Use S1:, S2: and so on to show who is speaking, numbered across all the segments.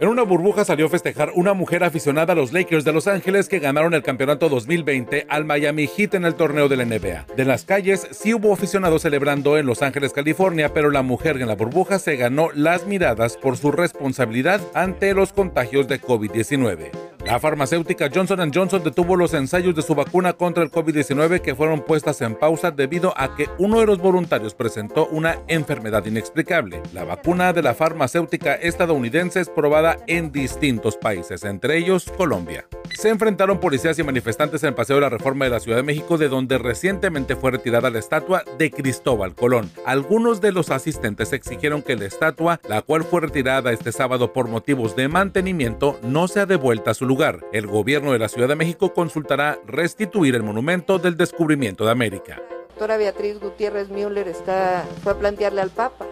S1: En una burbuja salió a festejar una mujer aficionada a los Lakers de Los Ángeles que ganaron el campeonato 2020 al Miami Heat en el torneo de la NBA. De las calles sí hubo aficionados celebrando en Los Ángeles, California, pero la mujer en la burbuja se ganó las miradas por su responsabilidad ante los contagios de COVID-19. La farmacéutica Johnson Johnson detuvo los ensayos de su vacuna contra el COVID-19 que fueron puestas en pausa debido a que uno de los voluntarios presentó una enfermedad inexplicable. La vacuna de la farmacéutica estadounidense es probada en distintos países, entre ellos Colombia. Se enfrentaron policías y manifestantes en el Paseo de la Reforma de la Ciudad de México, de donde recientemente fue retirada la estatua de Cristóbal Colón. Algunos de los asistentes exigieron que la estatua, la cual fue retirada este sábado por motivos de mantenimiento, no sea devuelta a su lugar. El gobierno de la Ciudad de México consultará restituir el monumento del descubrimiento de América.
S2: Doctora Beatriz Gutiérrez Müller está, fue a plantearle al Papa.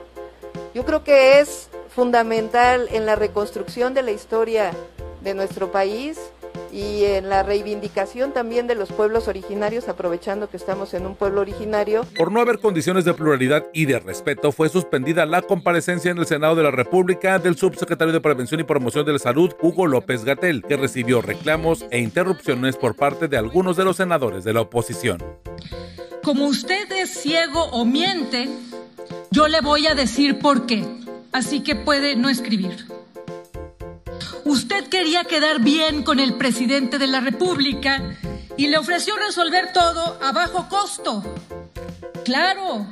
S2: Yo creo que es fundamental en la reconstrucción de la historia de nuestro país y en la reivindicación también de los pueblos originarios, aprovechando que estamos en un pueblo originario.
S1: Por no haber condiciones de pluralidad y de respeto, fue suspendida la comparecencia en el Senado de la República del subsecretario de Prevención y Promoción de la Salud, Hugo López Gatel, que recibió reclamos e interrupciones por parte de algunos de los senadores de la oposición.
S3: Como usted es ciego o miente, yo le voy a decir por qué, así que puede no escribir. Usted quería quedar bien con el presidente de la República y le ofreció resolver todo a bajo costo. Claro,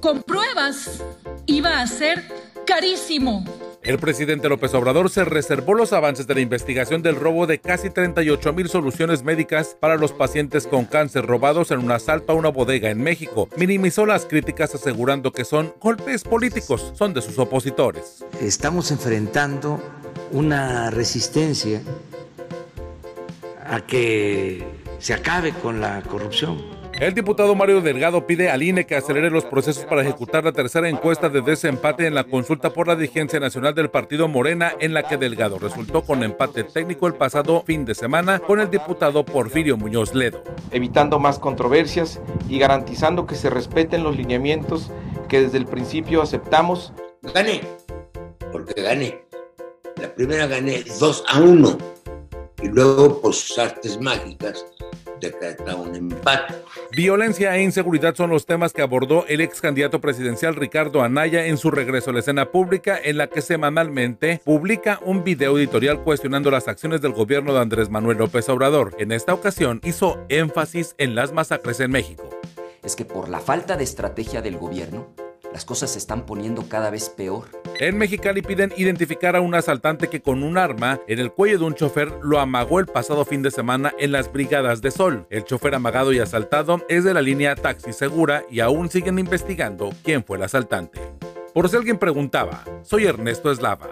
S3: con pruebas iba a ser carísimo.
S1: El presidente López Obrador se reservó los avances de la investigación del robo de casi 38 mil soluciones médicas para los pacientes con cáncer robados en un asalto a una bodega en México. Minimizó las críticas asegurando que son golpes políticos, son de sus opositores.
S4: Estamos enfrentando una resistencia a que se acabe con la corrupción.
S1: El diputado Mario Delgado pide al INE que acelere los procesos para ejecutar la tercera encuesta de desempate en la consulta por la dirigencia nacional del partido Morena, en la que Delgado resultó con empate técnico el pasado fin de semana con el diputado Porfirio Muñoz Ledo.
S5: Evitando más controversias y garantizando que se respeten los lineamientos que desde el principio aceptamos.
S6: Gané, porque gané. La primera gané 2 a 1 y luego por sus artes mágicas decreta un empate.
S1: Violencia e inseguridad son los temas que abordó el ex candidato presidencial Ricardo Anaya en su regreso a la escena pública, en la que semanalmente publica un video editorial cuestionando las acciones del gobierno de Andrés Manuel López Obrador. En esta ocasión hizo énfasis en las masacres en México.
S7: Es que por la falta de estrategia del gobierno, las cosas se están poniendo cada vez peor.
S1: En Mexicali piden identificar a un asaltante que con un arma en el cuello de un chofer lo amagó el pasado fin de semana en las Brigadas de Sol. El chofer amagado y asaltado es de la línea Taxi Segura y aún siguen investigando quién fue el asaltante. Por si alguien preguntaba, soy Ernesto Eslava.